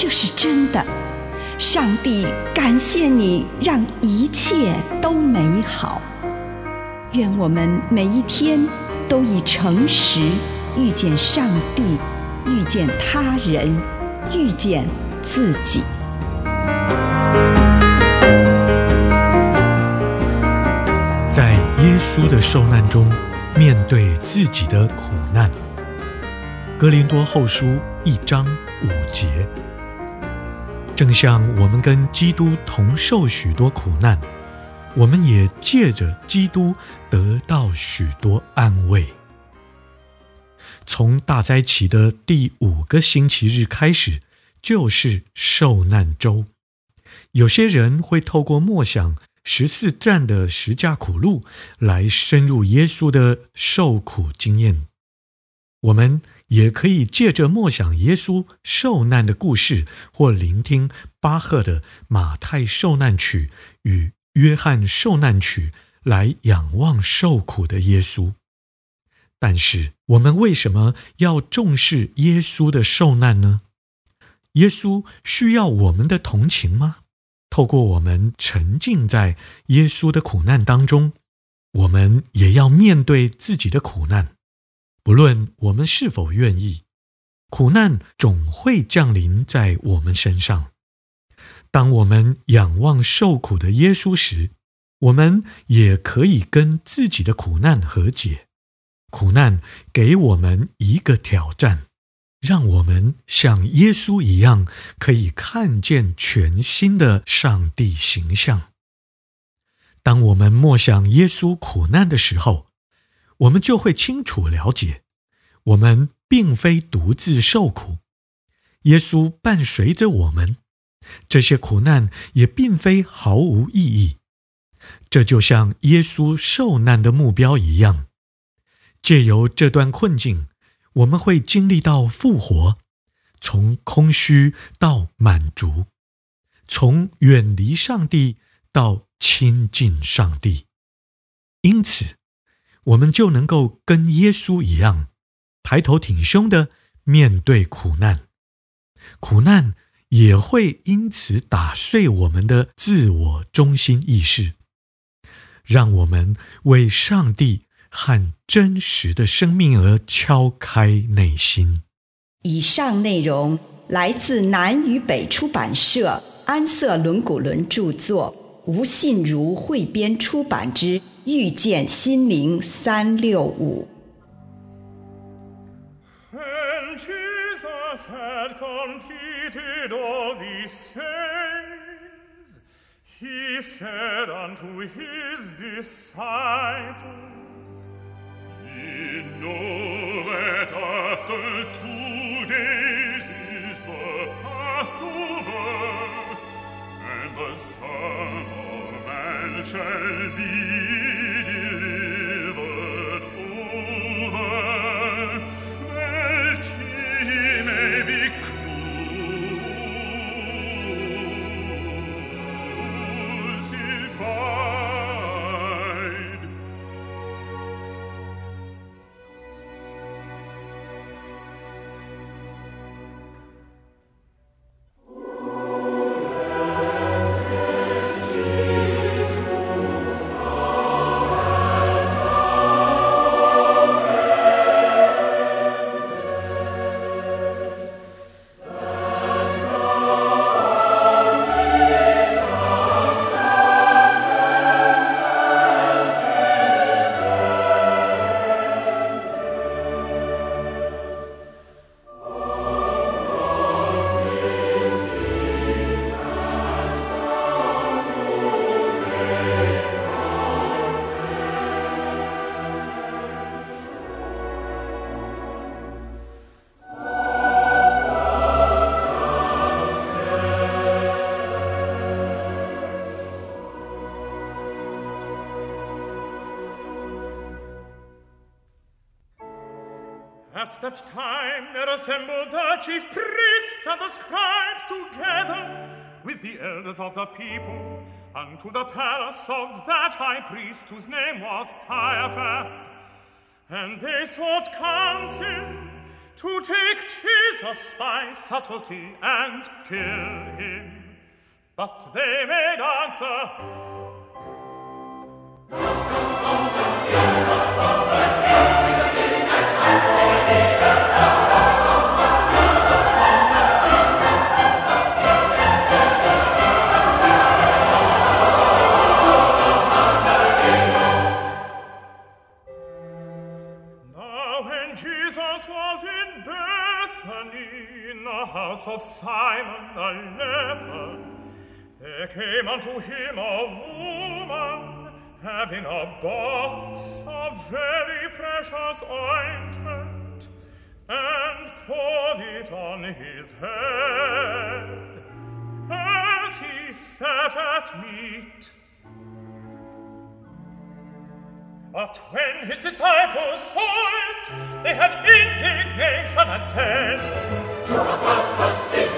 这是真的。上帝感谢你，让一切都美好。愿我们每一天都以诚实遇见上帝，遇见他人，遇见自己。在耶稣的受难中，面对自己的苦难。哥林多后书一章五节，正像我们跟基督同受许多苦难，我们也借着基督得到许多安慰。从大灾期的第五个星期日开始，就是受难周。有些人会透过默想。十四站的十架苦路，来深入耶稣的受苦经验。我们也可以借着默想耶稣受难的故事，或聆听巴赫的《马太受难曲》与《约翰受难曲》，来仰望受苦的耶稣。但是，我们为什么要重视耶稣的受难呢？耶稣需要我们的同情吗？透过我们沉浸在耶稣的苦难当中，我们也要面对自己的苦难。不论我们是否愿意，苦难总会降临在我们身上。当我们仰望受苦的耶稣时，我们也可以跟自己的苦难和解。苦难给我们一个挑战。让我们像耶稣一样，可以看见全新的上帝形象。当我们默想耶稣苦难的时候，我们就会清楚了解，我们并非独自受苦，耶稣伴随着我们。这些苦难也并非毫无意义。这就像耶稣受难的目标一样，借由这段困境。我们会经历到复活，从空虚到满足，从远离上帝到亲近上帝。因此，我们就能够跟耶稣一样，抬头挺胸的面对苦难。苦难也会因此打碎我们的自我中心意识，让我们为上帝。和真实的生命而敲开内心。以上内容来自南与北出版社安瑟伦古伦著作，吴信如汇编出版之《When Jesus had completed all these things. He said unto his disciples, Ye know that after two days is the Passover, and the Son of man shall be At that time there assembled the chief priests and the scribes together with the elders of the people unto the palace of that high priest whose name was Caiaphas. And they sought counsel to take Jesus by subtlety and kill him. But they made answer, of Simon the leper, there came unto him a woman having a box of very precious ointment and poured it on his head as he sat at meat. But when his disciples saw it, they had indignation and said, To what purpose is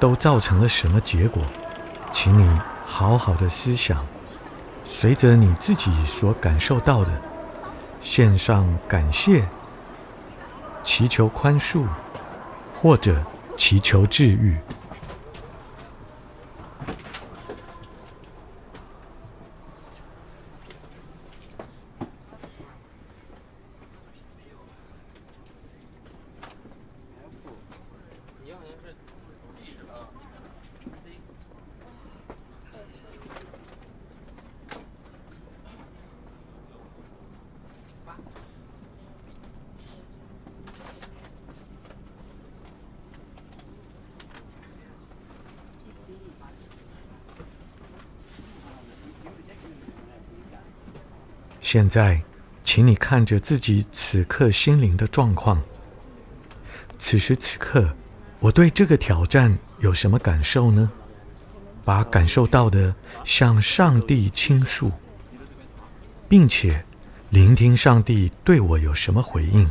都造成了什么结果？请你好好的思想，随着你自己所感受到的，献上感谢，祈求宽恕。或者祈求治愈。现在，请你看着自己此刻心灵的状况。此时此刻，我对这个挑战有什么感受呢？把感受到的向上帝倾诉，并且聆听上帝对我有什么回应。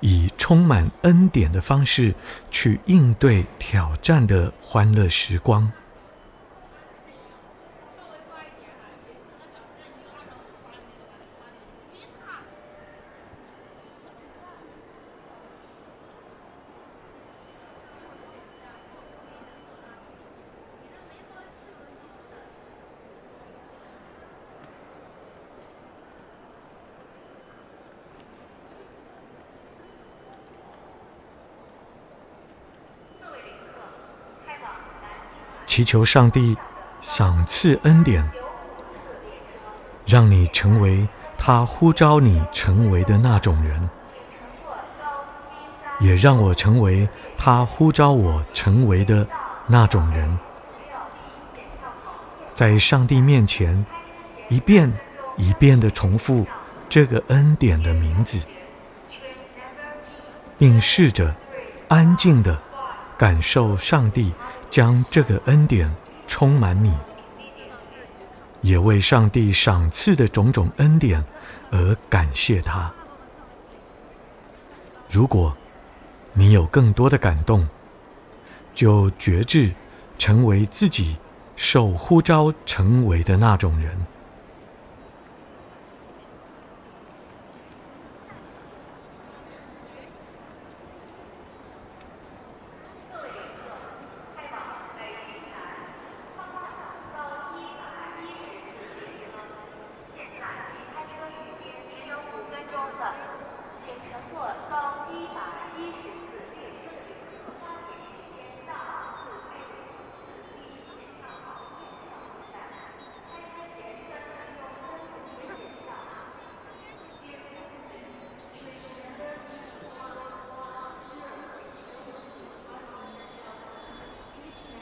以充满恩典的方式去应对挑战的欢乐时光。祈求上帝赏赐恩典，让你成为他呼召你成为的那种人，也让我成为他呼召我成为的那种人，在上帝面前一遍一遍的重复这个恩典的名字，并试着安静的感受上帝。将这个恩典充满你，也为上帝赏赐的种种恩典而感谢他。如果你有更多的感动，就觉志成为自己受呼召成为的那种人。